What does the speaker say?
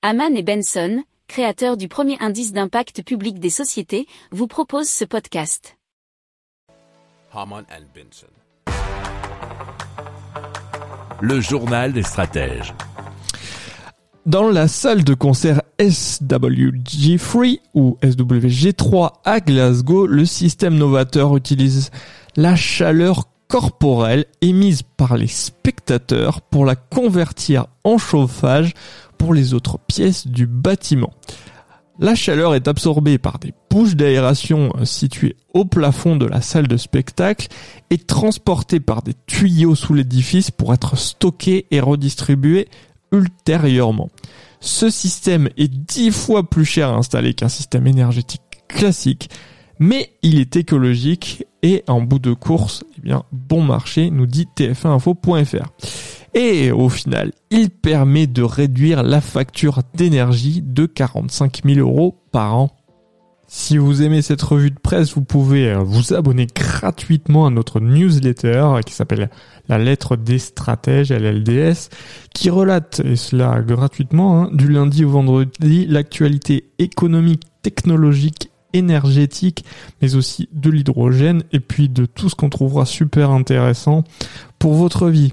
Haman et Benson, créateurs du premier indice d'impact public des sociétés, vous proposent ce podcast. Haman and Benson. Le journal des stratèges. Dans la salle de concert SWG3 ou SWG3 à Glasgow, le système novateur utilise la chaleur corporelle émise par les spectateurs pour la convertir en chauffage pour les autres pièces du bâtiment. La chaleur est absorbée par des bouches d'aération situées au plafond de la salle de spectacle et transportée par des tuyaux sous l'édifice pour être stockée et redistribuée ultérieurement. Ce système est dix fois plus cher à installer qu'un système énergétique classique, mais il est écologique et en bout de course, eh bon marché, nous dit tf1info.fr. Et au final, il permet de réduire la facture d'énergie de 45 000 euros par an. Si vous aimez cette revue de presse, vous pouvez euh, vous abonner gratuitement à notre newsletter qui s'appelle La lettre des stratèges, LLDS, qui relate, et cela gratuitement, hein, du lundi au vendredi, l'actualité économique, technologique, énergétique, mais aussi de l'hydrogène, et puis de tout ce qu'on trouvera super intéressant pour votre vie.